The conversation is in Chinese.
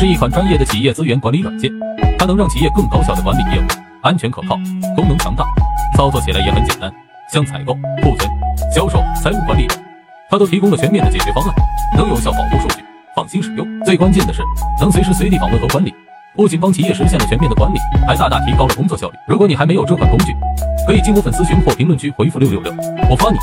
是一款专业的企业资源管理软件它能让企业更高效的管理业务安全可靠功能强大操作起来也很简单像采购库存销售财务管理等。它都提供了全面的解决方案能有效保护数据放心使用。最关键的是能随时随地访问和管理。不仅帮企业实现了全面的管理还大大提高了工作效率。如果你还没有这款工具可以进我粉丝群或评论区回复六六六我发你